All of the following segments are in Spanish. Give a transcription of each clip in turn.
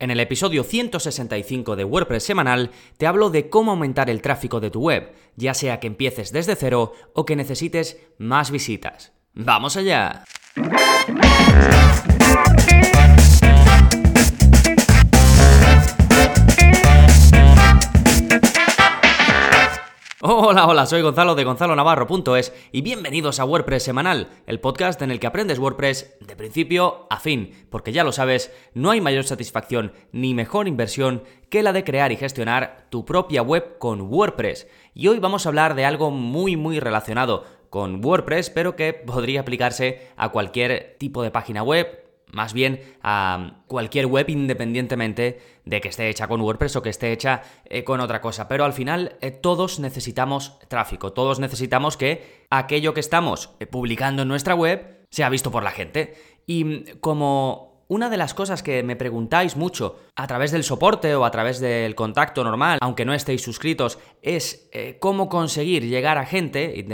En el episodio 165 de WordPress semanal te hablo de cómo aumentar el tráfico de tu web, ya sea que empieces desde cero o que necesites más visitas. ¡Vamos allá! Hola, hola, soy Gonzalo de gonzalonavarro.es y bienvenidos a WordPress Semanal, el podcast en el que aprendes WordPress de principio a fin, porque ya lo sabes, no hay mayor satisfacción ni mejor inversión que la de crear y gestionar tu propia web con WordPress. Y hoy vamos a hablar de algo muy muy relacionado con WordPress, pero que podría aplicarse a cualquier tipo de página web, más bien a cualquier web independientemente de que esté hecha con WordPress o que esté hecha eh, con otra cosa. Pero al final eh, todos necesitamos tráfico, todos necesitamos que aquello que estamos eh, publicando en nuestra web sea visto por la gente. Y mm, como una de las cosas que me preguntáis mucho a través del soporte o a través del contacto normal, aunque no estéis suscritos, es eh, cómo conseguir llegar a gente.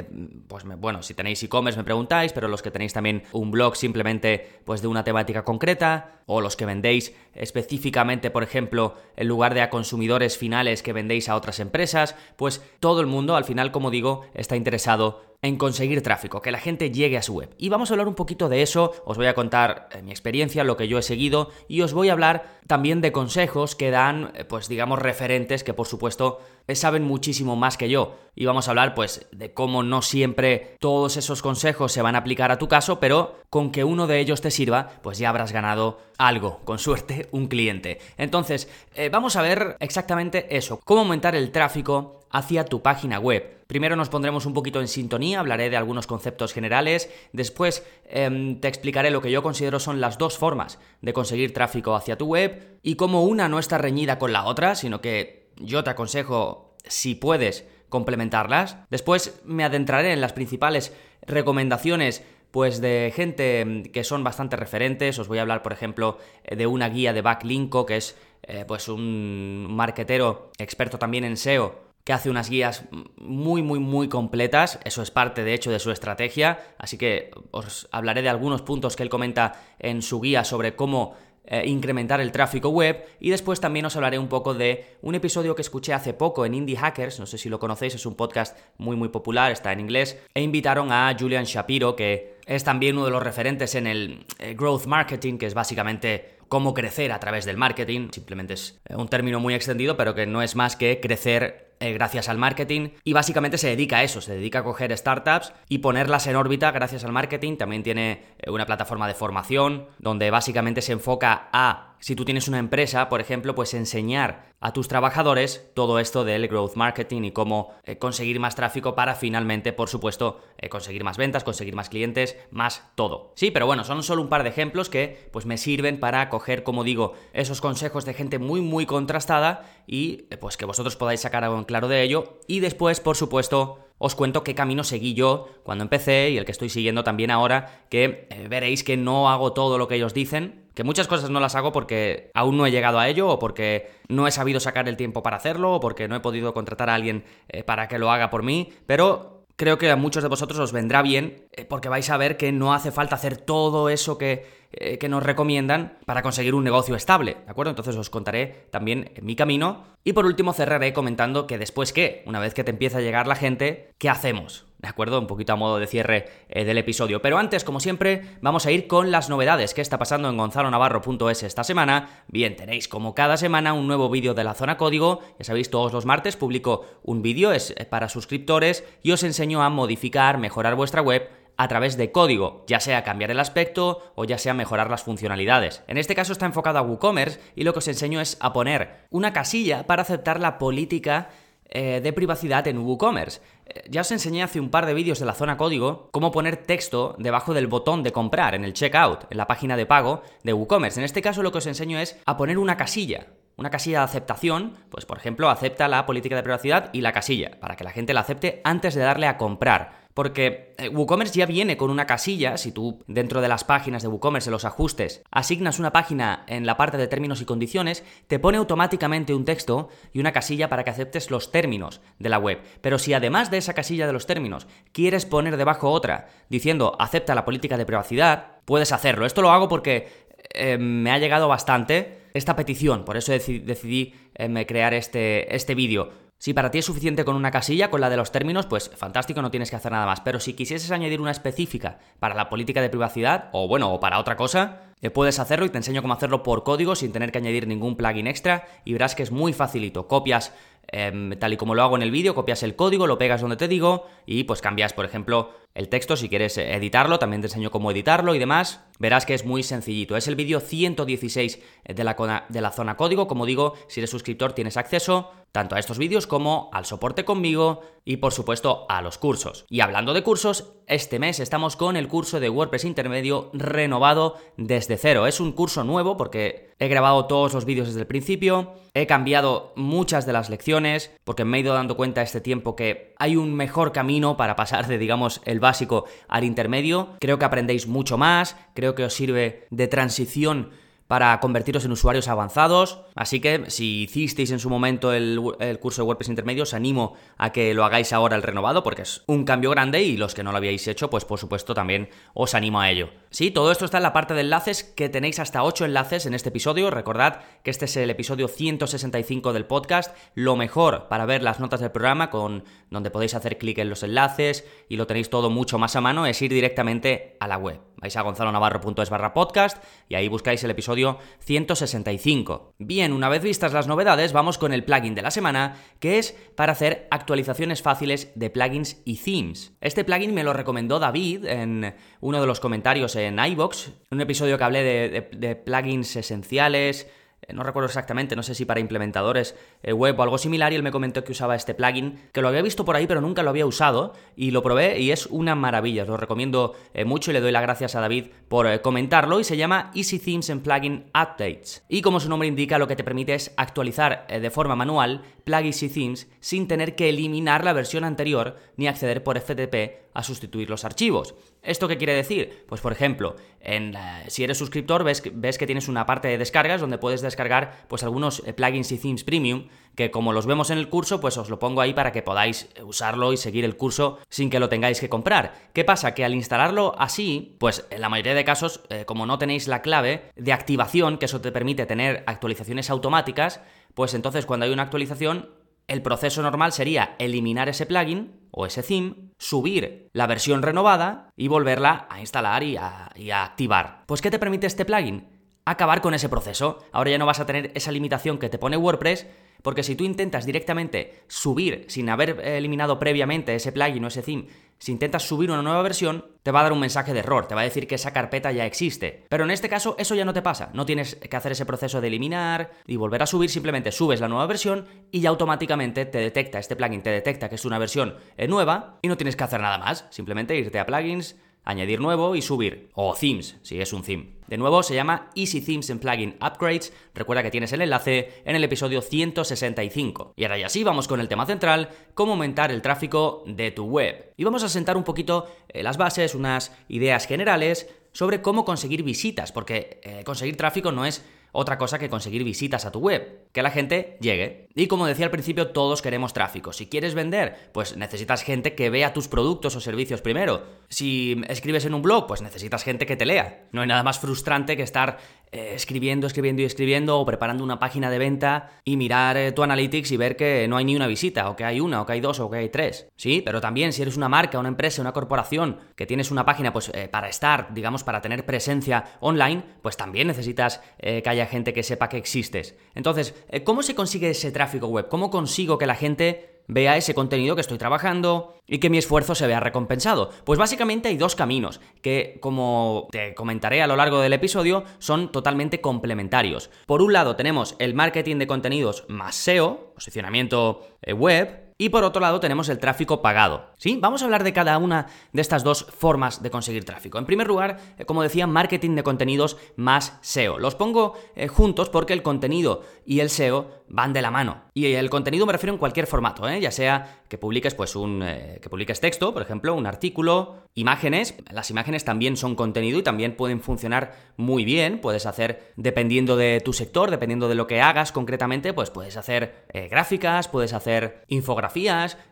Pues bueno, si tenéis e-commerce me preguntáis, pero los que tenéis también un blog simplemente pues de una temática concreta, o los que vendéis específicamente, por ejemplo, en lugar de a consumidores finales que vendéis a otras empresas, pues todo el mundo al final, como digo, está interesado en conseguir tráfico, que la gente llegue a su web. Y vamos a hablar un poquito de eso, os voy a contar eh, mi experiencia, lo que yo he seguido y os voy a hablar también de consejos que dan, eh, pues digamos, referentes que por supuesto eh, saben muchísimo más que yo. Y vamos a hablar pues de cómo no siempre todos esos consejos se van a aplicar a tu caso, pero con que uno de ellos te sirva, pues ya habrás ganado algo, con suerte, un cliente. Entonces, vamos a ver exactamente eso, cómo aumentar el tráfico hacia tu página web. Primero nos pondremos un poquito en sintonía, hablaré de algunos conceptos generales, después em, te explicaré lo que yo considero son las dos formas de conseguir tráfico hacia tu web y cómo una no está reñida con la otra, sino que yo te aconsejo, si puedes, complementarlas. Después me adentraré en las principales recomendaciones pues de gente em, que son bastante referentes. Os voy a hablar, por ejemplo, de una guía de Backlinko, que es eh, pues un marketero experto también en SEO que hace unas guías muy, muy, muy completas. Eso es parte, de hecho, de su estrategia. Así que os hablaré de algunos puntos que él comenta en su guía sobre cómo eh, incrementar el tráfico web. Y después también os hablaré un poco de un episodio que escuché hace poco en Indie Hackers. No sé si lo conocéis, es un podcast muy, muy popular, está en inglés. E invitaron a Julian Shapiro, que es también uno de los referentes en el eh, growth marketing, que es básicamente cómo crecer a través del marketing. Simplemente es eh, un término muy extendido, pero que no es más que crecer eh, gracias al marketing y básicamente se dedica a eso, se dedica a coger startups y ponerlas en órbita gracias al marketing. También tiene eh, una plataforma de formación donde básicamente se enfoca a si tú tienes una empresa, por ejemplo, pues enseñar a tus trabajadores todo esto del growth marketing y cómo eh, conseguir más tráfico para finalmente, por supuesto, eh, conseguir más ventas, conseguir más clientes, más todo. Sí, pero bueno, son solo un par de ejemplos que pues me sirven para coger, como digo, esos consejos de gente muy muy contrastada y eh, pues que vosotros podáis sacar algo en claro de ello y después, por supuesto, os cuento qué camino seguí yo cuando empecé y el que estoy siguiendo también ahora, que veréis que no hago todo lo que ellos dicen, que muchas cosas no las hago porque aún no he llegado a ello o porque no he sabido sacar el tiempo para hacerlo o porque no he podido contratar a alguien eh, para que lo haga por mí, pero creo que a muchos de vosotros os vendrá bien eh, porque vais a ver que no hace falta hacer todo eso que, eh, que, nos recomiendan para conseguir un negocio estable, ¿de acuerdo? Entonces os contaré también mi camino y por último cerraré comentando que después qué, una vez que te empieza a llegar la gente, ¿qué hacemos? ¿De acuerdo? Un poquito a modo de cierre eh, del episodio. Pero antes, como siempre, vamos a ir con las novedades que está pasando en gonzalonavarro.es esta semana. Bien, tenéis como cada semana un nuevo vídeo de la zona código. Ya sabéis, todos los martes publico un vídeo, es eh, para suscriptores, y os enseño a modificar, mejorar vuestra web a través de código, ya sea cambiar el aspecto o ya sea mejorar las funcionalidades. En este caso está enfocado a WooCommerce y lo que os enseño es a poner una casilla para aceptar la política eh, de privacidad en WooCommerce. Eh, ya os enseñé hace un par de vídeos de la zona código cómo poner texto debajo del botón de comprar en el checkout, en la página de pago de WooCommerce. En este caso lo que os enseño es a poner una casilla. Una casilla de aceptación, pues por ejemplo, acepta la política de privacidad y la casilla, para que la gente la acepte antes de darle a comprar. Porque eh, WooCommerce ya viene con una casilla, si tú dentro de las páginas de WooCommerce en los ajustes asignas una página en la parte de términos y condiciones, te pone automáticamente un texto y una casilla para que aceptes los términos de la web. Pero si además de esa casilla de los términos quieres poner debajo otra diciendo acepta la política de privacidad, puedes hacerlo. Esto lo hago porque eh, me ha llegado bastante esta petición, por eso decidí, em, crear este, este vídeo. Si para ti es suficiente con una casilla, con la de los términos, pues fantástico, no tienes que hacer nada más. Pero si quisieses añadir una específica para la política de privacidad, o bueno, o para otra cosa, eh, puedes hacerlo y te enseño cómo hacerlo por código sin tener que añadir ningún plugin extra y verás que es muy facilito. Copias Em, tal y como lo hago en el vídeo, copias el código, lo pegas donde te digo y pues cambias, por ejemplo, el texto si quieres editarlo, también te enseño cómo editarlo y demás. Verás que es muy sencillito. Es el vídeo 116 de la, de la zona código. Como digo, si eres suscriptor tienes acceso tanto a estos vídeos como al soporte conmigo y por supuesto a los cursos. Y hablando de cursos, este mes estamos con el curso de WordPress intermedio renovado desde cero. Es un curso nuevo porque he grabado todos los vídeos desde el principio, he cambiado muchas de las lecciones porque me he ido dando cuenta este tiempo que hay un mejor camino para pasar de digamos el básico al intermedio. Creo que aprendéis mucho más, creo que os sirve de transición para convertiros en usuarios avanzados. Así que si hicisteis en su momento el, curso de WordPress intermedio, os animo a que lo hagáis ahora el renovado, porque es un cambio grande y los que no lo habíais hecho, pues por supuesto también os animo a ello. Sí, todo esto está en la parte de enlaces, que tenéis hasta 8 enlaces en este episodio. Recordad que este es el episodio 165 del podcast, lo mejor para ver las notas del programa, con donde podéis hacer clic en los enlaces y lo tenéis todo mucho más a mano, es ir directamente a la web. Vais a gonzalonavarro.es barra podcast y ahí buscáis el episodio 165. Bien, una vez vistas las novedades, vamos con el plugin de la semana, que es para hacer actualizaciones fáciles de plugins y themes. Este plugin me lo recomendó David en uno de los comentarios en iBox, un episodio que hablé de plugins esenciales, no recuerdo exactamente, no sé si para implementadores eh, web o algo similar, y él me comentó que usaba este plugin, que lo había visto por ahí, pero nunca lo había usado, y lo probé y es una maravilla. Lo recomiendo eh, mucho y le doy las gracias a David por comentarlo, y se llama Easy Themes and Plugin Updates. Y como su nombre indica, lo que te permite es actualizar de forma manual plugins y themes sin tener que eliminar la versión anterior ni acceder por FTP a sustituir los archivos. ¿Esto qué quiere decir? Pues por ejemplo, en, si eres suscriptor ves, ves, que tienes una parte de descargas donde puedes descargar pues algunos eh, plugins y themes premium que como los vemos en el curso pues os lo pongo ahí para que podáis usarlo y seguir el curso sin que lo tengáis que comprar. ¿Qué pasa? Que al instalarlo así, pues en la mayoría de casos eh, como no tenéis la clave de activación, que eso te permite tener actualizaciones automáticas, pues entonces cuando hay una actualización el proceso normal sería eliminar ese plugin o ese theme, subir la versión renovada y volverla a instalar y a, activar. Pues ¿qué te permite este plugin? Acabar con ese proceso. Ahora ya no vas a tener esa limitación que te pone WordPress porque si tú intentas directamente subir, sin haber eliminado previamente ese plugin o ese theme, si intentas subir una nueva versión, te va a dar un mensaje de error, te va a decir que esa carpeta ya existe. Pero en este caso eso ya no te pasa, no tienes que hacer ese proceso de eliminar y volver a subir, simplemente subes la nueva versión y ya automáticamente te detecta, este plugin te detecta que es una versión eh, nueva y no tienes que hacer nada más, simplemente irte a plugins, añadir nuevo y subir. O themes, si es un theme. De nuevo, se llama Easy Themes and Plugin Upgrades. Recuerda que tienes el enlace en el episodio 165. Y ahora ya sí, vamos con el tema central, cómo aumentar el tráfico de tu web. Y vamos a sentar un poquito eh, las bases, unas ideas generales sobre cómo conseguir visitas, porque eh, conseguir tráfico no es otra cosa que conseguir visitas a tu web, que la gente llegue. Y como decía al principio, todos queremos tráfico. Si quieres vender, pues necesitas gente que vea tus productos o servicios primero. Si escribes en un blog, pues necesitas gente que te lea. No hay nada más frustrante que estar eh, escribiendo, escribiendo y escribiendo o preparando una página de venta y mirar eh, tu analytics y ver que no hay ni una visita, o que hay una, o que hay dos, o que hay tres. Sí, pero también si eres una marca, una empresa, una corporación que tienes una página pues eh, para estar, digamos, para tener presencia online, pues también necesitas que haya gente que sepa que existes. Entonces, ¿cómo se consigue ese tráfico web? ¿Cómo consigo que la gente vea ese contenido que estoy trabajando y que mi esfuerzo se vea recompensado. Pues básicamente hay dos caminos que, como te comentaré a lo largo del episodio, son totalmente complementarios. Por un lado tenemos el marketing de contenidos más SEO, posicionamiento eh, web, y por otro lado tenemos el tráfico pagado. ¿Sí? Vamos a hablar de cada una de estas dos formas de conseguir tráfico. En primer lugar, eh, como decía, marketing de contenidos más SEO. Los pongo eh, juntos porque el contenido y el SEO van de la mano. Y el contenido me refiero en cualquier formato, ¿eh? ya sea que publiques pues un que publiques texto, por ejemplo, un artículo, imágenes. Las imágenes también son contenido y también pueden funcionar muy bien. Puedes hacer dependiendo de tu sector, dependiendo de lo que hagas concretamente, pues puedes hacer gráficas, puedes hacer infografías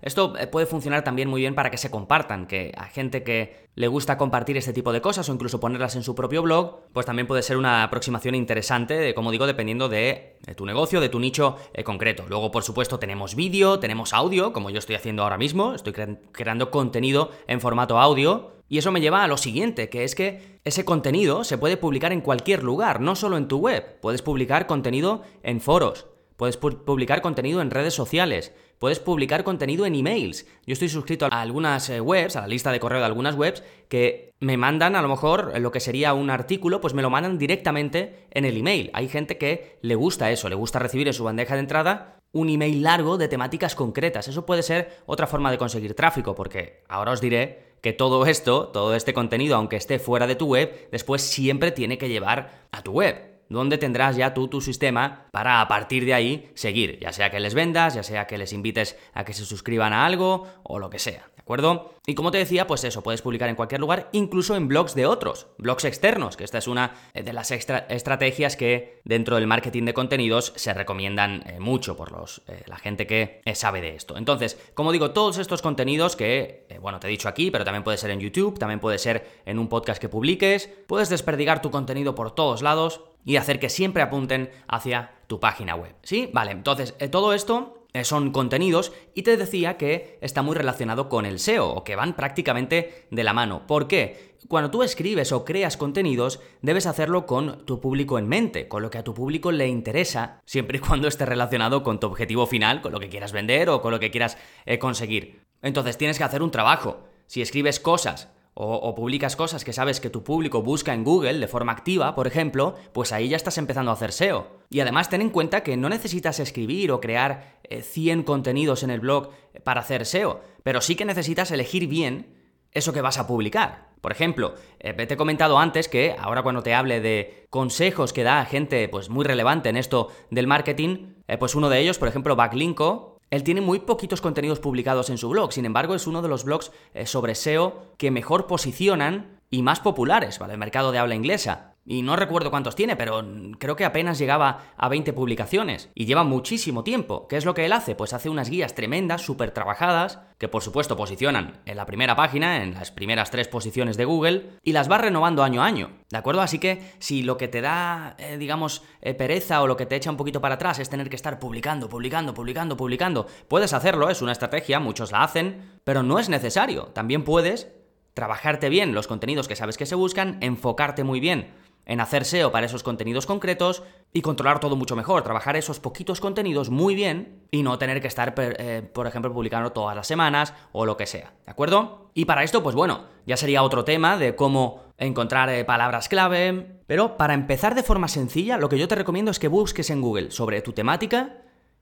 esto eh, puede funcionar también muy bien para que se compartan, que a gente que le gusta compartir este tipo de cosas o incluso ponerlas en su propio blog, pues también puede ser una aproximación interesante, como digo, dependiendo de, tu negocio, de tu nicho eh, concreto. Luego, por supuesto, tenemos vídeo, tenemos audio, como yo estoy haciendo ahora mismo, estoy creando contenido en formato audio. Y eso me lleva a lo siguiente, que es que ese contenido se puede publicar en cualquier lugar, no solo en tu web. Puedes publicar contenido en foros, puedes publicar contenido en redes sociales, puedes publicar contenido en emails. Yo estoy suscrito a algunas eh, webs, a la lista de correo de algunas webs, que me mandan a lo mejor lo que sería un artículo, pues me lo mandan directamente en el email. Hay gente que le gusta eso, le gusta recibir en su bandeja de entrada un email largo de temáticas concretas. Eso puede ser otra forma de conseguir tráfico, porque ahora os diré que todo esto, todo este contenido, aunque esté fuera de tu web, después siempre tiene que llevar a tu web donde tendrás ya tú tu sistema para a partir de ahí seguir, ya sea que les vendas, ya sea que les invites a que se suscriban a algo o lo que sea, ¿de acuerdo? Y como te decía, pues eso, puedes publicar en cualquier lugar, incluso en blogs de otros, blogs externos, que esta es una de las estrategias que dentro del marketing de contenidos se recomiendan eh, mucho por los, eh, la gente que eh, sabe de esto. Entonces, como digo, todos estos contenidos que, bueno, te he dicho aquí, pero también puede ser en YouTube, también puede ser en un podcast que publiques, puedes desperdigar tu contenido por todos lados, y hacer que siempre apunten hacia tu página web. ¿Sí? Vale, entonces eh, todo esto eh, son contenidos y te decía que está muy relacionado con el SEO o que van prácticamente de la mano. ¿Por qué? Cuando tú escribes o creas contenidos, debes hacerlo con tu público en mente, con lo que a tu público le interesa, siempre y cuando esté relacionado con tu objetivo final, con lo que quieras vender o con lo que quieras eh, conseguir. Entonces tienes que hacer un trabajo. Si escribes cosas o, publicas cosas que sabes que tu público busca en Google de forma activa, por ejemplo, pues ahí ya estás empezando a hacer SEO. Y además ten en cuenta que no necesitas escribir o crear 100 eh, contenidos en el blog para hacer SEO, pero sí que necesitas elegir bien eso que vas a publicar. Por ejemplo, eh, te he comentado antes que ahora cuando te hable de consejos que da gente pues muy relevante en esto del marketing, eh, pues uno de ellos, por ejemplo, Backlinko, él tiene muy poquitos contenidos publicados en su blog, sin embargo es uno de los blogs eh, sobre SEO que mejor posicionan y más populares para el mercado de habla inglesa. Y no recuerdo cuántos tiene, pero creo que apenas llegaba a 20 publicaciones. Y lleva muchísimo tiempo. ¿Qué es lo que él hace? Pues hace unas guías tremendas, súper trabajadas, que por supuesto posicionan en la primera página, en las primeras tres posiciones de Google, y las va renovando año a año. ¿De acuerdo? Así que si lo que te da, eh, digamos, eh, pereza o lo que te echa un poquito para atrás es tener que estar publicando, publicando, publicando, publicando, puedes hacerlo, es una estrategia, muchos la hacen, pero no es necesario. También puedes trabajarte bien los contenidos que sabes que se buscan, enfocarte muy bien en hacer SEO para esos contenidos concretos y controlar todo mucho mejor, trabajar esos poquitos contenidos muy bien y no tener que estar, eh, por ejemplo, publicando todas las semanas o lo que sea, ¿de acuerdo? Y para esto, pues bueno, ya sería otro tema de cómo encontrar eh, palabras clave, pero para empezar de forma sencilla, lo que yo te recomiendo es que busques en Google sobre tu temática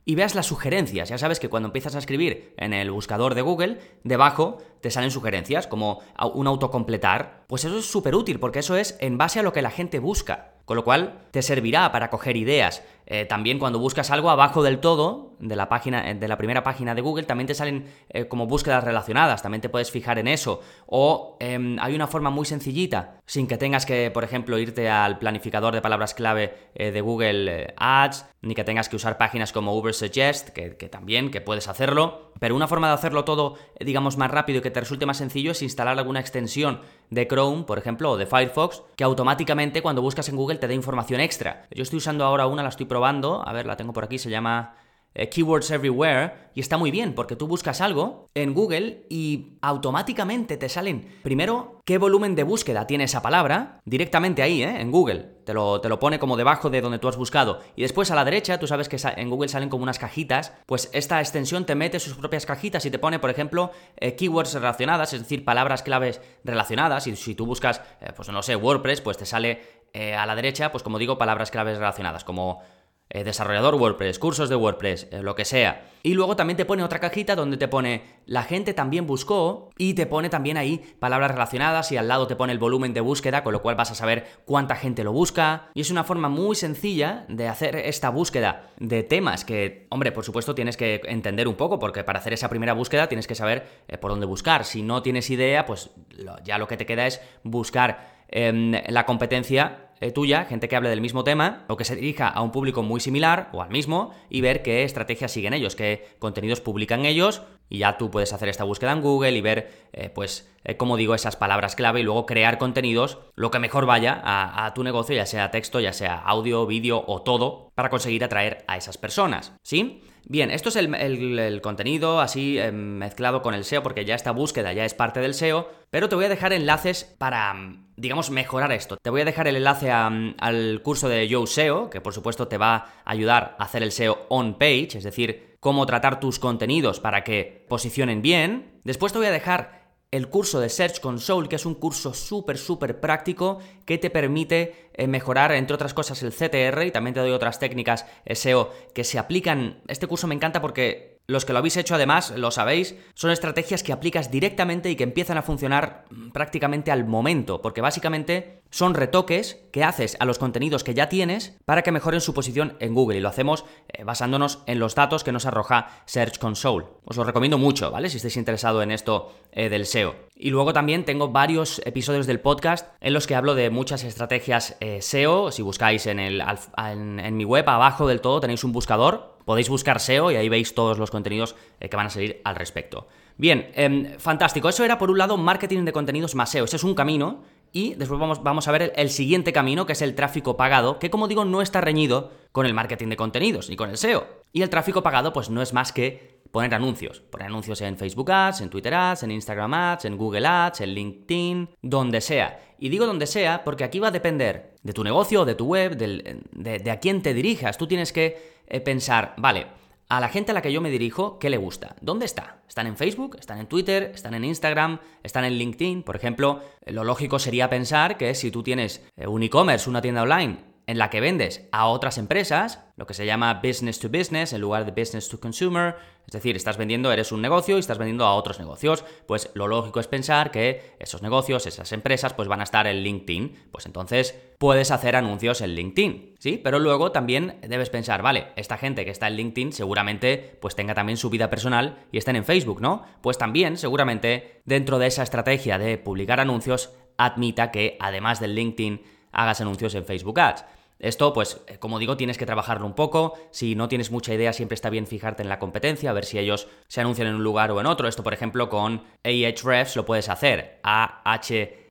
y veas las sugerencias. Ya sabes que cuando empiezas a escribir en el buscador de Google, debajo te salen sugerencias como un autocompletar. Pues eso es súper útil porque eso es en base a lo que la gente busca. Con lo cual te servirá para coger ideas. Eh, también cuando buscas algo abajo del todo, de la página, eh, de la primera página de Google, también te salen eh, como búsquedas relacionadas, también te puedes fijar en eso. O em, hay una forma muy sencillita, sin que tengas que, por ejemplo, irte al planificador de palabras clave de Google Ads, ni que tengas que usar páginas como Ubersuggest, que, que también, que puedes hacerlo. Pero una forma de hacerlo todo, digamos, más rápido y que te resulte más sencillo es instalar alguna extensión de Chrome, por ejemplo, o de Firefox, que automáticamente cuando buscas en Google te dé información extra. Yo estoy usando ahora una, la estoy probando, a ver, la tengo por aquí, se llama eh, Keywords Everywhere, y está muy bien, porque tú buscas algo en Google y automáticamente te salen, primero, qué volumen de búsqueda tiene esa palabra, directamente ahí, ¿eh? en Google. Te lo, te lo, pone como debajo de donde tú has buscado. Y después a la derecha, tú sabes que en Google salen como unas cajitas, pues esta extensión te mete sus propias cajitas y te pone, por ejemplo, eh, keywords relacionadas, es decir, palabras claves relacionadas. Y si tú buscas, eh, pues no sé, WordPress, pues te sale a la derecha, pues como digo, palabras claves relacionadas, como eh, desarrollador WordPress, cursos de WordPress, eh, lo que sea. Y luego también te pone otra cajita donde te pone la gente también buscó y te pone también ahí palabras relacionadas y al lado te pone el volumen de búsqueda, con lo cual vas a saber cuánta gente lo busca. Y es una forma muy sencilla de hacer esta búsqueda de temas que, hombre, por supuesto tienes que entender un poco porque para hacer esa primera búsqueda tienes que saber eh, por dónde buscar. Si no tienes idea, pues ya lo que te queda es buscar la competencia eh, tuya, gente que hable del mismo tema o que se dirija a un público muy similar o al mismo y ver qué estrategias siguen ellos, qué contenidos publican ellos y ya tú puedes hacer esta búsqueda en Google y ver, eh, pues, eh, como digo, esas palabras clave y luego crear contenidos, lo que mejor vaya a, tu negocio, ya sea texto, ya sea audio, vídeo o todo, para conseguir atraer a esas personas, ¿sí? Bien, esto es el, contenido así em, mezclado con el SEO, porque ya esta búsqueda ya es parte del SEO, pero te voy a dejar enlaces para, digamos, mejorar esto. Te voy a dejar el enlace al curso de Yo SEO, que por supuesto te va a ayudar a hacer el SEO on page, es decir, cómo tratar tus contenidos para que posicionen bien. Después te voy a dejar el curso de Search Console, que es un curso súper, súper práctico que te permite eh, mejorar, entre otras cosas, el CTR y también te doy otras técnicas SEO que se aplican. Este curso me encanta porque los que lo habéis hecho además, lo sabéis, son estrategias que aplicas directamente y que empiezan a funcionar mm, prácticamente al momento, porque básicamente son retoques que haces a los contenidos que ya tienes para que mejoren su posición en Google y lo hacemos eh, basándonos en los datos que nos arroja Search Console. Os lo recomiendo mucho, ¿vale? Si estáis interesado en esto eh, del SEO. Y luego también tengo varios episodios del podcast en los que hablo de muchas estrategias eh, SEO. Si buscáis en, el, en mi web, abajo del todo tenéis un buscador Podéis buscar SEO y ahí veis todos los contenidos que van a salir al respecto. Bien, em, fantástico. Eso era por un lado marketing de contenidos más SEO. Ese es un camino. Y después vamos, vamos a ver el, siguiente camino, que es el tráfico pagado, que como digo no está reñido con el marketing de contenidos ni con el SEO. Y el tráfico pagado pues no es más que poner anuncios. Poner anuncios en Facebook Ads, en Twitter Ads, en Instagram Ads, en Google Ads, en LinkedIn, donde sea. Y digo donde sea porque aquí va a depender de tu negocio, de tu web, de, de a quién te dirijas. Tú tienes que eh, pensar, vale, a la gente a la que yo me dirijo, ¿qué le gusta? ¿Dónde está? ¿Están en Facebook? ¿Están en Twitter? ¿Están en Instagram? ¿Están en LinkedIn? Por ejemplo, lo lógico sería pensar que si tú tienes eh, un e-commerce, una tienda online, en la que vendes a otras empresas, lo que se llama business to business en lugar de business to consumer, es decir, estás vendiendo, eres un negocio y estás vendiendo a otros negocios, pues lo lógico es pensar que esos negocios, esas empresas, pues van a estar en LinkedIn, pues entonces puedes hacer anuncios en LinkedIn, ¿sí? Pero luego también debes pensar, vale, esta gente que está en LinkedIn seguramente pues tenga también su vida personal y estén en Facebook, ¿no? Pues también seguramente dentro de esa estrategia de publicar anuncios admita que además del LinkedIn hagas anuncios en Facebook Ads. Esto, pues, eh, como digo, tienes que trabajarlo un poco. Si no tienes mucha idea, siempre está bien fijarte en la competencia, a ver si ellos se anuncian en un lugar o en otro. Esto, por ejemplo, con Ahrefs lo puedes hacer.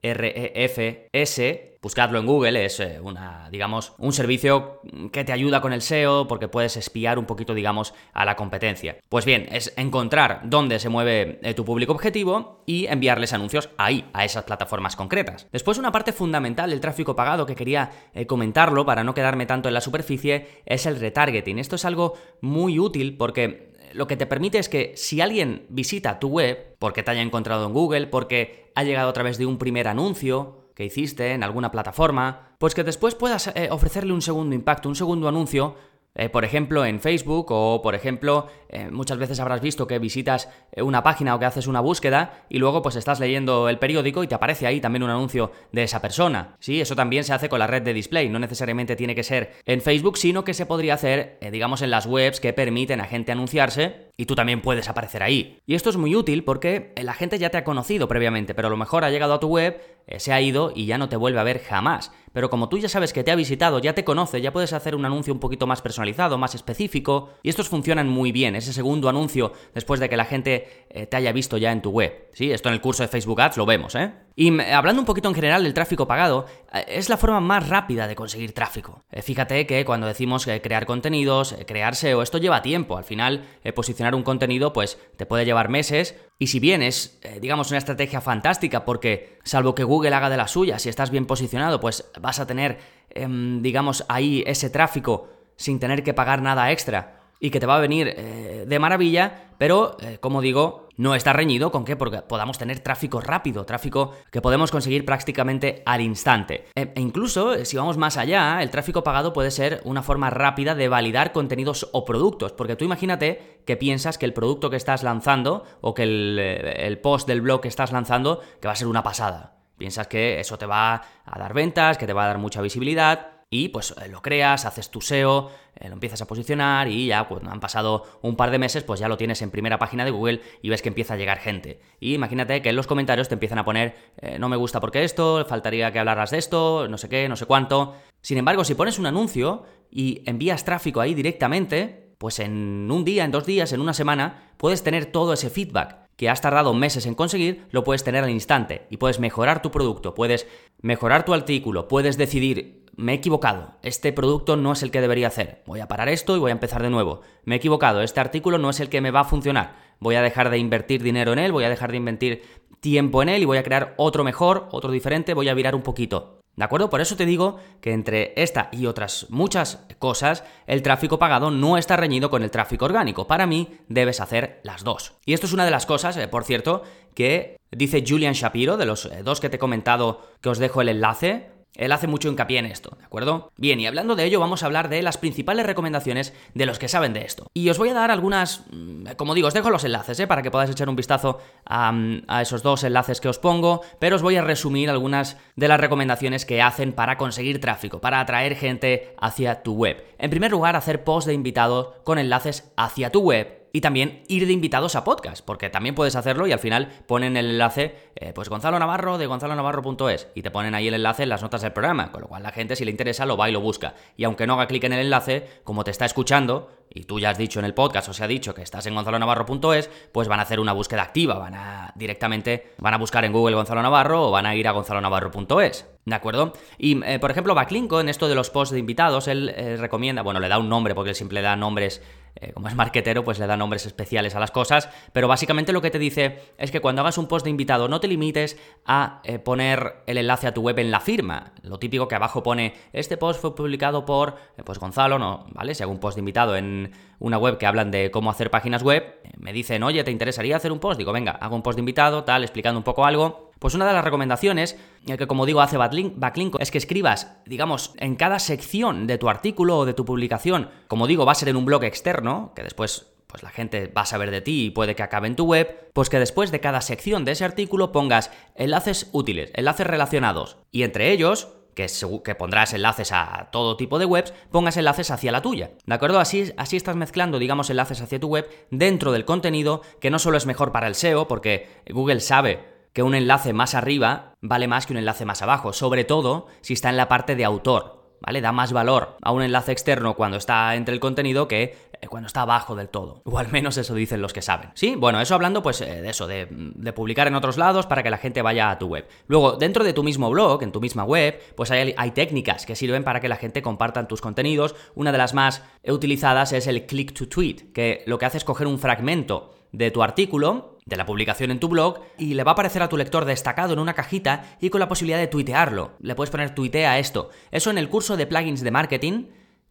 A-H-R-E-F-S Buscadlo en Google, es eh, una, digamos, un servicio que te ayuda con el SEO porque puedes espiar un poquito, digamos, a la competencia. Pues bien, es encontrar dónde se mueve eh, tu público objetivo y enviarles anuncios ahí, a esas plataformas concretas. Después, una parte fundamental del tráfico pagado que quería eh, comentarlo para no quedarme tanto en la superficie es el retargeting. Esto es algo muy útil porque lo que te permite es que si alguien visita tu web, porque te haya encontrado en Google, porque ha llegado a través de un primer anuncio, que hiciste en alguna plataforma, pues que después puedas eh, ofrecerle un segundo impacto, un segundo anuncio eh, por ejemplo, en Facebook o, por ejemplo, eh, muchas veces habrás visto que visitas una página o que haces una búsqueda y luego pues estás leyendo el periódico y te aparece ahí también un anuncio de esa persona. Sí, eso también se hace con la red de display, no necesariamente tiene que ser en Facebook, sino que se podría hacer, digamos, en las webs que permiten a gente anunciarse y tú también puedes aparecer ahí. Y esto es muy útil porque la gente ya te ha conocido previamente, pero a lo mejor ha llegado a tu web eh, se ha ido y ya no te vuelve a ver jamás. Pero como tú ya sabes que te ha visitado, ya te conoce, ya puedes hacer un anuncio un poquito más personalizado, más específico, y estos funcionan muy bien, ese segundo anuncio después de que la gente eh, te haya visto ya en tu web. Sí, esto en el curso de Facebook Ads lo vemos, ¿eh? Y hablando un poquito en general del tráfico pagado, eh, es la forma más rápida de conseguir tráfico. fíjate que cuando decimos crear contenidos, crear SEO, esto lleva tiempo. Al final, posicionar un contenido, pues te puede llevar meses. Y si bien es, digamos, una estrategia fantástica, porque salvo que Google haga de la suya, si estás bien posicionado, pues vas a tener, em, digamos, ahí ese tráfico sin tener que pagar nada extra y que te va a venir eh, de maravilla, pero, eh, como digo, no está reñido con que porque podamos tener tráfico rápido, tráfico que podemos conseguir prácticamente al instante. E, e incluso, eh, si vamos más allá, el tráfico pagado puede ser una forma rápida de validar contenidos o productos, porque tú imagínate que piensas que el producto que estás lanzando o que el, el post del blog que estás lanzando, que va a ser una pasada. Piensas que eso te va a dar ventas, que te va a dar mucha visibilidad, y pues eh, lo creas, haces tu SEO, eh, lo empiezas a posicionar y ya cuando han pasado un par de meses pues ya lo tienes en primera página de Google y ves que empieza a llegar gente. Y imagínate que en los comentarios te empiezan a poner eh, no me gusta porque esto, faltaría que hablaras de esto, no sé qué, no sé cuánto. Sin embargo, si pones un anuncio y envías tráfico ahí directamente, pues en un día, en dos días, en una semana, puedes tener todo ese feedback que has tardado meses en conseguir, lo puedes tener al instante y puedes mejorar tu producto, puedes mejorar tu artículo, puedes decidir, me he equivocado, este producto no es el que debería hacer, voy a parar esto y voy a empezar de nuevo, me he equivocado, este artículo no es el que me va a funcionar, voy a dejar de invertir dinero en él, voy a dejar de invertir tiempo en él y voy a crear otro mejor, otro diferente, voy a virar un poquito. ¿De acuerdo? Por eso te digo que entre esta y otras muchas cosas, el tráfico pagado no está reñido con el tráfico orgánico. Para mí, debes hacer las dos. Y esto es una de las cosas, eh, por cierto, que dice Julian Shapiro, de los eh, dos que te he comentado, que os dejo el enlace. Él hace mucho hincapié en esto, ¿de acuerdo? Bien, y hablando de ello, vamos a hablar de las principales recomendaciones de los que saben de esto. Y os voy a dar algunas, mm, como digo, os dejo los enlaces, ¿eh? Para que podáis echar un vistazo a, mm, a, esos dos enlaces que os pongo, pero os voy a resumir algunas de las recomendaciones que hacen para conseguir tráfico, para atraer gente hacia tu web. En primer lugar, hacer post de invitado con enlaces hacia tu web y también ir de invitados a podcast, porque también puedes hacerlo y al final ponen el enlace, eh, pues Gonzalo Navarro de gonzalonavarro.es y te ponen ahí el enlace en las notas del programa, con lo cual la gente si le interesa lo va y lo busca. Y aunque no haga clic en el enlace, como te está escuchando, y tú ya has dicho en el podcast o se ha dicho que estás en gonzalonavarro.es, pues van a hacer una búsqueda activa, van a directamente, van a buscar en Google Gonzalo Navarro o van a ir a gonzalonavarro.es. ¿De acuerdo? Y, eh, por ejemplo, Backlinko, en esto de los posts de invitados, él eh, recomienda, bueno, le da un nombre, porque él siempre le da nombres eh, como es marquetero, pues le da nombres especiales a las cosas, pero básicamente lo que te dice es que cuando hagas un post de invitado no te limites a eh, poner el enlace a tu web en la firma. Lo típico que abajo pone, este post fue publicado por, eh, pues Gonzalo, no, ¿vale? Si hago un post de invitado en una web que hablan de cómo hacer páginas web, me dicen, oye, ¿te interesaría hacer un post? Digo, venga, hago un post de invitado, tal, explicando un poco algo. Pues una de las recomendaciones, que como digo hace Backlink, es que escribas, digamos, en cada sección de tu artículo o de tu publicación, como digo, va a ser en un blog externo, que después pues la gente va a saber de ti y puede que acabe en tu web, pues que después de cada sección de ese artículo pongas enlaces útiles, enlaces relacionados, y entre ellos que, que, pondrás enlaces a todo tipo de webs, pongas enlaces hacia la tuya. ¿De acuerdo? Así, así estás mezclando, digamos, enlaces hacia tu web dentro del contenido, que no solo es mejor para el SEO, porque Google sabe que un enlace más arriba vale más que un enlace más abajo, sobre todo si está en la parte de autor. ¿Vale? Da más valor a un enlace externo cuando está entre el contenido que eh, cuando está abajo del todo. O al menos eso dicen los que saben. Sí, bueno, eso hablando pues eh, de eso, de, publicar en otros lados para que la gente vaya a tu web. Luego, dentro de tu mismo blog, en tu misma web, pues hay, hay técnicas que sirven para que la gente comparta tus contenidos. Una de las más utilizadas es el click to tweet, que lo que hace es coger un fragmento de tu artículo, de la publicación en tu blog, y le va a aparecer a tu lector destacado en una cajita y con la posibilidad de tuitearlo. Le puedes poner tuitea esto. Eso en el curso de plugins de marketing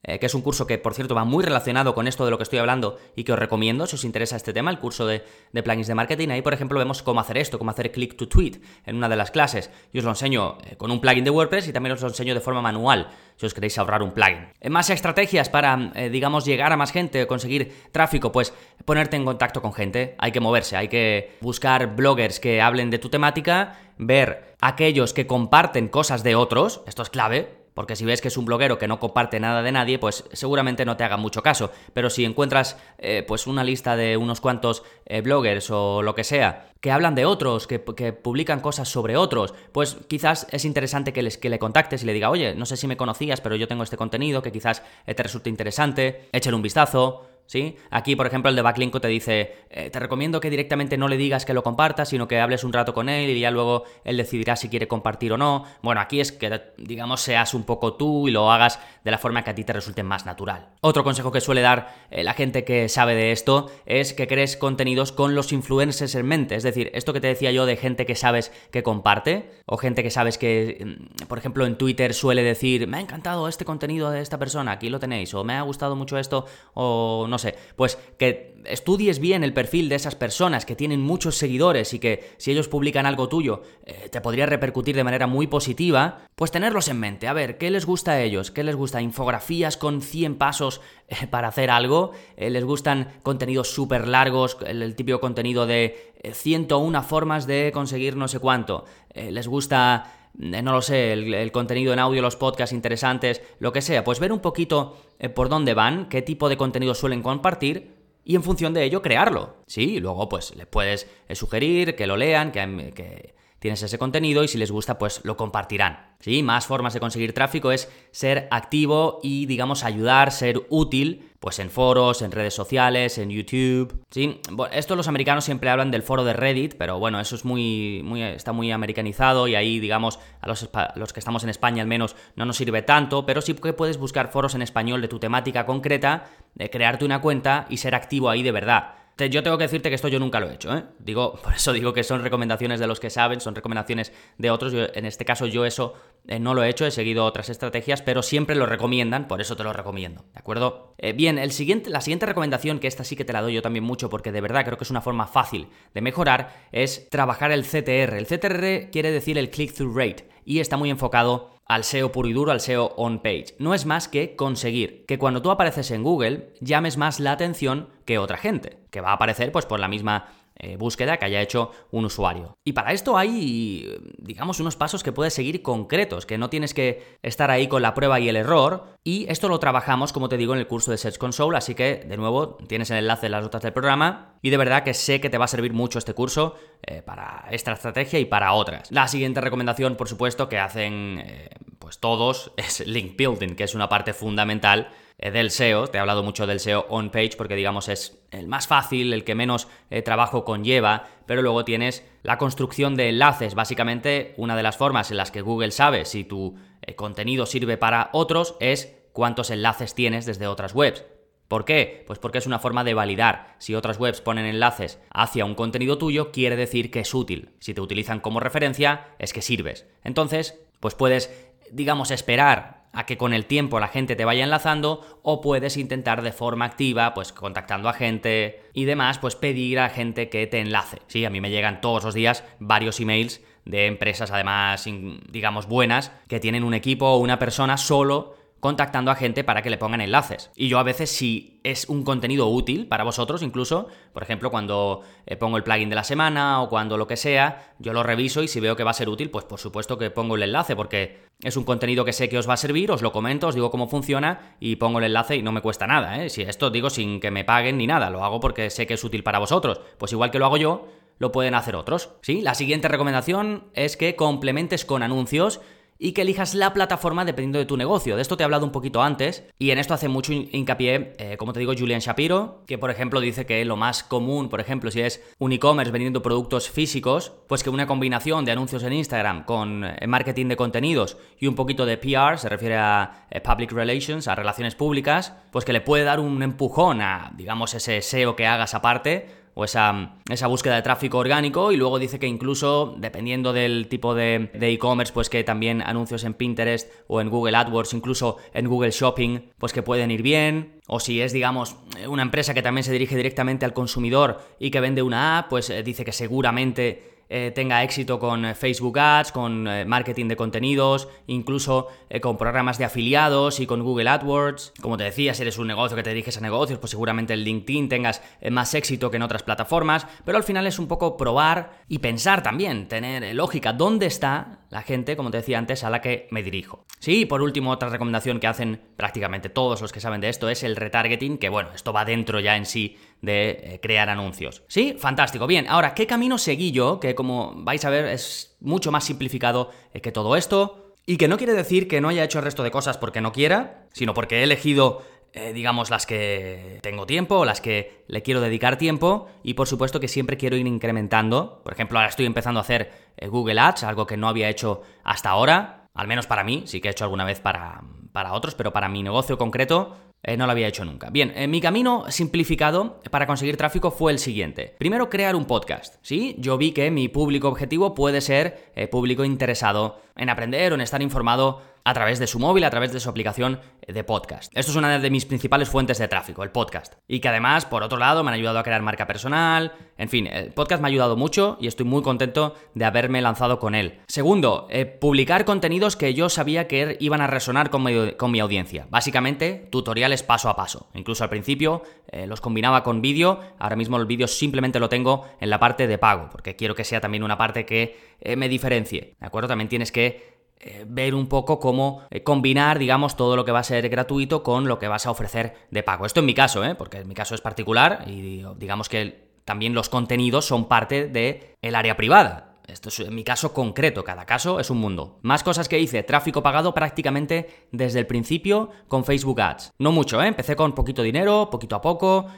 eh, que es un curso que, por cierto, va muy relacionado con esto de lo que estoy hablando y que os recomiendo si os interesa este tema, el curso de, plugins de marketing. Ahí, por ejemplo, vemos cómo hacer esto, cómo hacer click to tweet en una de las clases. Yo os lo enseño eh, con un plugin de WordPress y también os lo enseño de forma manual si os queréis ahorrar un plugin. En más estrategias para, eh, digamos, llegar a más gente, conseguir tráfico, pues ponerte en contacto con gente. Hay que moverse, hay que buscar bloggers que hablen de tu temática, ver aquellos que comparten cosas de otros, esto es clave, porque si ves que es un bloguero que no comparte nada de nadie, pues seguramente no te haga mucho caso. Pero si encuentras eh, pues una lista de unos cuantos eh, bloggers o lo que sea, que hablan de otros, que, publican cosas sobre otros, pues quizás es interesante que, les, que le contactes y le diga, oye, no sé si me conocías, pero yo tengo este contenido que quizás te resulte interesante, échale un vistazo, ¿sí? Aquí, por ejemplo, el de Backlinko te dice, eh, te recomiendo que directamente no le digas que lo compartas, sino que hables un rato con él y ya luego él decidirá si quiere compartir o no. Bueno, aquí es que, digamos, seas un poco tú y lo hagas de la forma que a ti te resulte más natural. Otro consejo que suele dar eh, la gente que sabe de esto es que crees contenidos con los influencers en mente. Es decir, esto que te decía yo de gente que sabes que comparte, o gente que sabes que, mm, por ejemplo, en Twitter suele decir, me ha encantado este contenido de esta persona, aquí lo tenéis, o me ha gustado mucho esto, o no no sé, pues que estudies bien el perfil de esas personas que tienen muchos seguidores y que si ellos publican algo tuyo eh, te podría repercutir de manera muy positiva, pues tenerlos en mente. A ver, ¿qué les gusta a ellos? ¿Qué les gusta? ¿Infografías con 100 pasos eh, para hacer algo? Eh, ¿Les gustan contenidos súper largos? El, típico contenido de 101 formas de conseguir no sé cuánto. ¿Les gusta no lo sé, el, contenido en audio, los podcasts interesantes, lo que sea, pues ver un poquito por dónde van, qué tipo de contenido suelen compartir y en función de ello crearlo. Sí, luego pues le puedes sugerir que lo lean, que, que tienes ese contenido y si les gusta pues lo compartirán. ¿Sí? Más formas de conseguir tráfico es ser activo y digamos ayudar, ser útil pues en foros, en redes sociales, en YouTube. Sí, esto los americanos siempre hablan del foro de Reddit, pero bueno, eso es muy, muy está muy americanizado y ahí digamos a los, los que estamos en España al menos no nos sirve tanto, pero sí que puedes buscar foros en español de tu temática concreta, de crearte una cuenta y ser activo ahí de verdad yo tengo que decirte que esto yo nunca lo he hecho, ¿eh? Digo, por eso digo que son recomendaciones de los que saben, son recomendaciones de otros. en este caso yo eso eh, no lo he hecho, he seguido otras estrategias, pero siempre lo recomiendan, por eso te lo recomiendo, ¿de acuerdo? Eh, bien, el siguiente, la siguiente recomendación, que esta sí que te la doy yo también mucho porque de verdad creo que es una forma fácil de mejorar, es trabajar el CTR. El CTR quiere decir el click-through rate y está muy enfocado al SEO puro y duro, al SEO on-page. No es más que conseguir que cuando tú apareces en Google llames más la atención que otra gente, que va a aparecer pues por la misma eh, búsqueda que haya hecho un usuario. Y para esto hay, digamos, unos pasos que puedes seguir concretos, que no tienes que estar ahí con la prueba y el error. Y esto lo trabajamos, como te digo, en el curso de Search Console, así que, de nuevo, tienes el enlace en las notas del programa. Y de verdad que sé que te va a servir mucho este curso eh, para esta estrategia y para otras. La siguiente recomendación, por supuesto, que hacen eh, pues todos, es link building, que es una parte fundamental del SEO. Te he hablado mucho del SEO on-page porque digamos es el más fácil, el que menos eh, trabajo conlleva, pero luego tienes la construcción de enlaces. Básicamente una de las formas en las que Google sabe si tu eh, contenido sirve para otros es cuántos enlaces tienes desde otras webs. ¿Por qué? Pues porque es una forma de validar. Si otras webs ponen enlaces hacia un contenido tuyo, quiere decir que es útil. Si te utilizan como referencia, es que sirves. Entonces, pues puedes, digamos, esperar a que con el tiempo la gente te vaya enlazando o puedes intentar de forma activa, pues contactando a gente y demás, pues pedir a gente que te enlace. Sí, a mí me llegan todos los días varios emails de empresas además, digamos, buenas, que tienen un equipo o una persona solo contactando a gente para que le pongan enlaces. Y yo a veces si es un contenido útil para vosotros incluso, por ejemplo cuando eh, pongo el plugin de la semana o cuando lo que sea, yo lo reviso y si veo que va a ser útil, pues por supuesto que pongo el enlace porque es un contenido que sé que os va a servir, os lo comento, os digo cómo funciona y pongo el enlace y no me cuesta nada. ¿eh? Si esto digo sin que me paguen ni nada, lo hago porque sé que es útil para vosotros. Pues igual que lo hago yo, lo pueden hacer otros. ¿Sí? La siguiente recomendación es que complementes con anuncios y que elijas la plataforma dependiendo de tu negocio. De esto te he hablado un poquito antes y en esto hace mucho hincapié, eh, como te digo, Julian Shapiro, que por ejemplo dice que lo más común, por ejemplo, si es un e-commerce vendiendo productos físicos, pues que una combinación de anuncios en Instagram con eh, marketing de contenidos y un poquito de PR, se refiere a eh, public relations, a relaciones públicas, pues que le puede dar un empujón a, digamos, ese SEO que hagas aparte o esa, esa, búsqueda de tráfico orgánico y luego dice que incluso dependiendo del tipo de e-commerce, pues que también anuncios en Pinterest o en Google AdWords, incluso en Google Shopping, pues que pueden ir bien. O si es, digamos, una empresa que también se dirige directamente al consumidor y que vende una app, pues eh, dice que seguramente eh, tenga éxito con eh, Facebook Ads, con eh, marketing de contenidos, incluso con programas de afiliados y con Google AdWords. Como te decía, si eres un negocio que te diriges a negocios, pues seguramente en LinkedIn tengas más éxito que en otras plataformas, pero al final es un poco probar y pensar también, tener lógica, dónde está la gente, como te decía antes, a la que me dirijo. Sí, por último, otra recomendación que hacen prácticamente todos los que saben de esto es el retargeting, que bueno, esto va dentro ya en sí de crear anuncios. ¿Sí? Fantástico. Bien, ahora, ¿qué camino seguí yo? Que como vais a ver es mucho más simplificado eh, que todo esto. Y que no quiere decir que no haya hecho el resto de cosas porque no quiera, sino porque he elegido eh, digamos, las que tengo tiempo, las que le quiero dedicar tiempo y por supuesto que siempre quiero ir incrementando. Por ejemplo, ahora estoy empezando a hacer Google Ads, algo que no había hecho hasta ahora, al menos para mí, sí que he hecho alguna vez para, para otros, pero para mi negocio concreto eh, no lo había hecho nunca. Bien, eh, mi camino simplificado para conseguir tráfico fue el siguiente. Primero, crear un podcast. ¿sí? Yo vi que mi público objetivo puede ser eh, público interesado en aprender o en estar informado a través de su móvil, a través de su aplicación de podcast. Esto es una de mis principales fuentes de tráfico, el podcast. Y que además, por otro lado, me han ayudado a crear marca personal. En fin, el podcast me ha ayudado mucho y estoy muy contento de haberme lanzado con él. Segundo, eh, publicar contenidos que yo sabía que iban a resonar con mi, audiencia. Básicamente, tutoriales paso a paso. Incluso al principio eh, los combinaba con vídeo. Ahora mismo el vídeo simplemente lo tengo en la parte de pago, porque quiero que sea también una parte que eh, me diferencie. ¿De acuerdo? También tienes que eh, ver un poco cómo eh, combinar, digamos, todo lo que va a ser gratuito con lo que vas a ofrecer de pago. Esto en mi caso, ¿eh? porque en mi caso es particular y digamos que también los contenidos son parte del el área privada. Esto es en mi caso concreto, cada caso es un mundo. Más cosas que hice, tráfico pagado prácticamente desde el principio con Facebook Ads. No mucho, ¿eh? Empecé con poquito dinero, poquito a poco,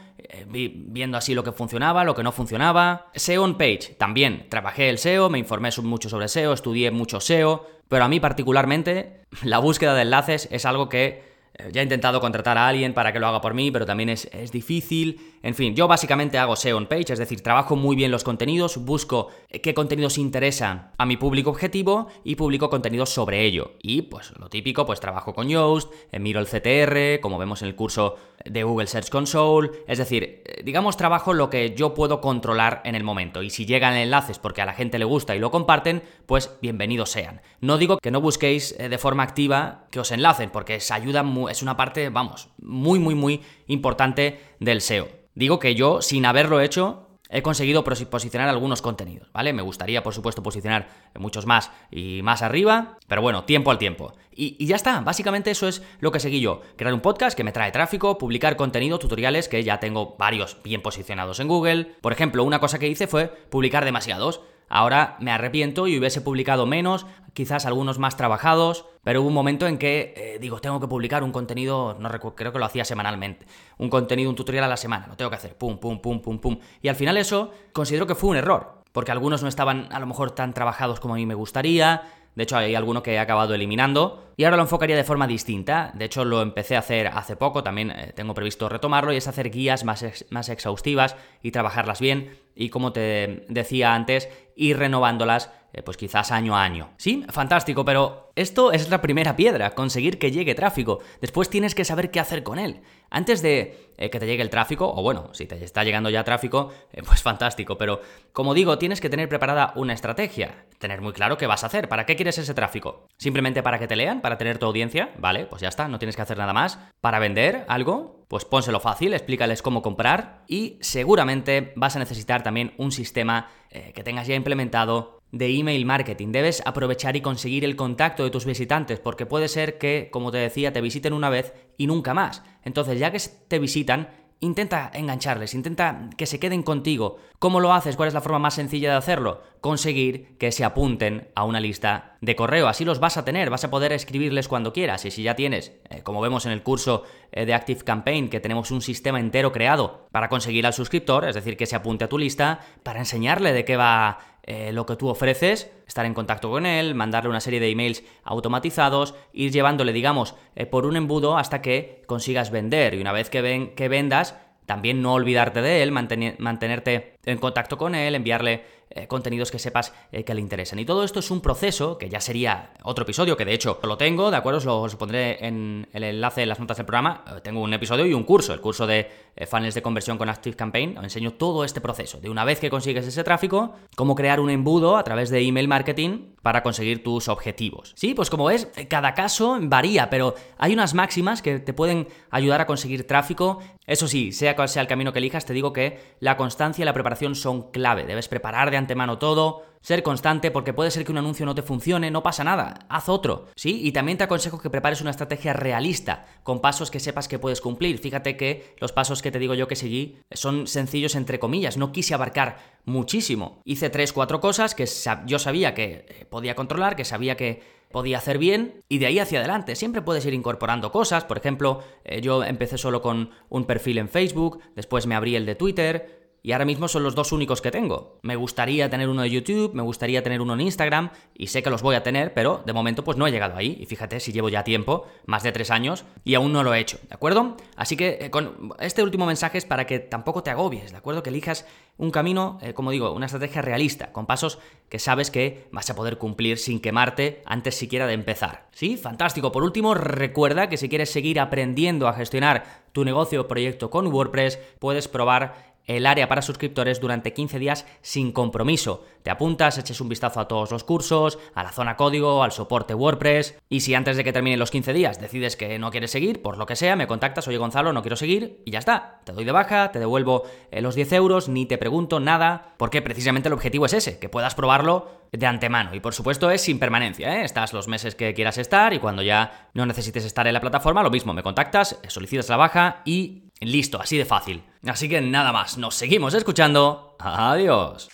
viendo así lo que funcionaba, lo que no funcionaba. SEO on page, también trabajé el SEO, me informé mucho sobre SEO, estudié mucho SEO, pero a mí particularmente la búsqueda de enlaces es algo que eh, ya he intentado contratar a alguien para que lo haga por mí, pero también es, difícil. En fin, yo básicamente hago SEO on page, es decir, trabajo muy bien los contenidos, busco eh, qué contenidos interesan a mi público objetivo y publico contenidos sobre ello. Y pues lo típico, pues trabajo con Yoast, eh, miro el CTR, como vemos en el curso de Google Search Console, es decir, digamos trabajo lo que yo puedo controlar en el momento. Y si llegan enlaces porque a la gente le gusta y lo comparten, pues bienvenidos sean. No digo que no busquéis de forma activa que os enlacen, porque ayudan muy es una parte, vamos, muy, muy, muy importante del SEO. Digo que yo, sin haberlo hecho, he conseguido posicionar algunos contenidos, ¿vale? Me gustaría, por supuesto, posicionar muchos más y más arriba, pero bueno, tiempo al tiempo. Y, y, ya está, básicamente eso es lo que seguí yo. Crear un podcast que me trae tráfico, publicar contenido, tutoriales, que ya tengo varios bien posicionados en Google. Por ejemplo, una cosa que hice fue publicar demasiados. Ahora me arrepiento y hubiese publicado menos, quizás algunos más trabajados, pero hubo un momento en que eh, digo, tengo que publicar un contenido, no recuerdo, creo que lo hacía semanalmente, un contenido, un tutorial a la semana, lo tengo que hacer, pum, pum, pum, pum, pum. Y al final eso considero que fue un error, porque algunos no estaban a lo mejor tan trabajados como a mí me gustaría, de hecho, hay alguno que he acabado eliminando. Y ahora lo enfocaría de forma distinta. De hecho, lo empecé a hacer hace poco. También eh, tengo previsto retomarlo. Y es hacer guías más, más exhaustivas y trabajarlas bien. Y como te decía antes, ir renovándolas eh, pues quizás año a año. Sí, fantástico, pero esto es la primera piedra, conseguir que llegue tráfico. Después tienes que saber qué hacer con él. Antes de eh, que te llegue el tráfico, o bueno, si te está llegando ya tráfico, eh, pues fantástico, pero como digo, tienes que tener preparada una estrategia, tener muy claro qué vas a hacer, para qué quieres ese tráfico. Simplemente para que te lean, para tener tu audiencia, vale, pues ya está, no tienes que hacer nada más. Para vender algo, pues pónselo fácil, explícales cómo comprar y seguramente vas a necesitar también un sistema que tengas ya implementado de email marketing. Debes aprovechar y conseguir el contacto de tus visitantes, porque puede ser que, como te decía, te visiten una vez y nunca más. Entonces, ya que te visitan, intenta engancharles, intenta que se queden contigo. ¿Cómo lo haces? ¿Cuál es la forma más sencilla de hacerlo? Conseguir que se apunten a una lista de correo. Así los vas a tener, vas a poder escribirles cuando quieras. Y si ya tienes, eh, como vemos en el curso eh, de Active Campaign, que tenemos un sistema entero creado para conseguir al suscriptor, es decir, que se apunte a tu lista, para enseñarle de qué va eh, lo que tú ofreces, estar en contacto con él, mandarle una serie de emails automatizados, ir llevándole, digamos, eh, por un embudo hasta que consigas vender. Y una vez que, ven, que vendas, también no olvidarte de él, mantenerte en contacto con él, enviarle eh, contenidos que sepas eh, que le interesan. Y todo esto es un proceso que ya sería otro episodio, que de hecho lo tengo, ¿de acuerdo? Os lo pondré en el enlace en las notas del programa. Eh, tengo un episodio y un curso, el curso de funnels de conversión con Active Campaign. Os enseño todo este proceso, de una vez que consigues ese tráfico, cómo crear un embudo a través de email marketing para conseguir tus objetivos. Sí, pues como ves, cada caso varía, pero hay unas máximas que te pueden ayudar a conseguir tráfico. Eso sí, sea cual sea el camino que elijas, te digo que la constancia y la preparación son clave. Debes preparar de antemano todo, ser constante porque puede ser que un anuncio no te funcione, no pasa nada, haz otro, ¿sí? Y también te aconsejo que prepares una estrategia realista, con pasos que sepas que puedes cumplir. Fíjate que los pasos que te digo yo que seguí son sencillos entre comillas, no quise abarcar muchísimo. Hice tres, cuatro cosas que yo sabía que eh, podía controlar, que sabía que podía hacer bien y de ahí hacia adelante. Siempre puedes ir incorporando cosas. Por ejemplo, eh, yo empecé solo con un perfil en Facebook, después me abrí el de Twitter, y ahora mismo son los dos únicos que tengo. Me gustaría tener uno de YouTube, me gustaría tener uno en Instagram y sé que los voy a tener, pero de momento pues no he llegado ahí. Y fíjate si llevo ya tiempo, más de tres años, y aún no lo he hecho, ¿de acuerdo? Así que eh, con este último mensaje es para que tampoco te agobies, ¿de acuerdo? Que elijas un camino, eh, como digo, una estrategia realista, con pasos que sabes que vas a poder cumplir sin quemarte antes siquiera de empezar. ¿Sí? Fantástico. Por último, recuerda que si quieres seguir aprendiendo a gestionar tu negocio o proyecto con WordPress, puedes probar el área para suscriptores durante 15 días sin compromiso. Te apuntas, eches un vistazo a todos los cursos, a la zona código, al soporte WordPress y si antes de que terminen los 15 días decides que no quieres seguir, por lo que sea, me contactas, oye Gonzalo, no quiero seguir y ya está. Te doy de baja, te devuelvo eh, los 10 euros, ni te pregunto nada, porque precisamente el objetivo es ese, que puedas probarlo de antemano. Y por supuesto es sin permanencia, ¿eh? Estás los meses que quieras estar y cuando ya no necesites estar en la plataforma, lo mismo, me contactas, solicitas la baja y listo, así de fácil. Así que nada más, nos seguimos escuchando. Adiós.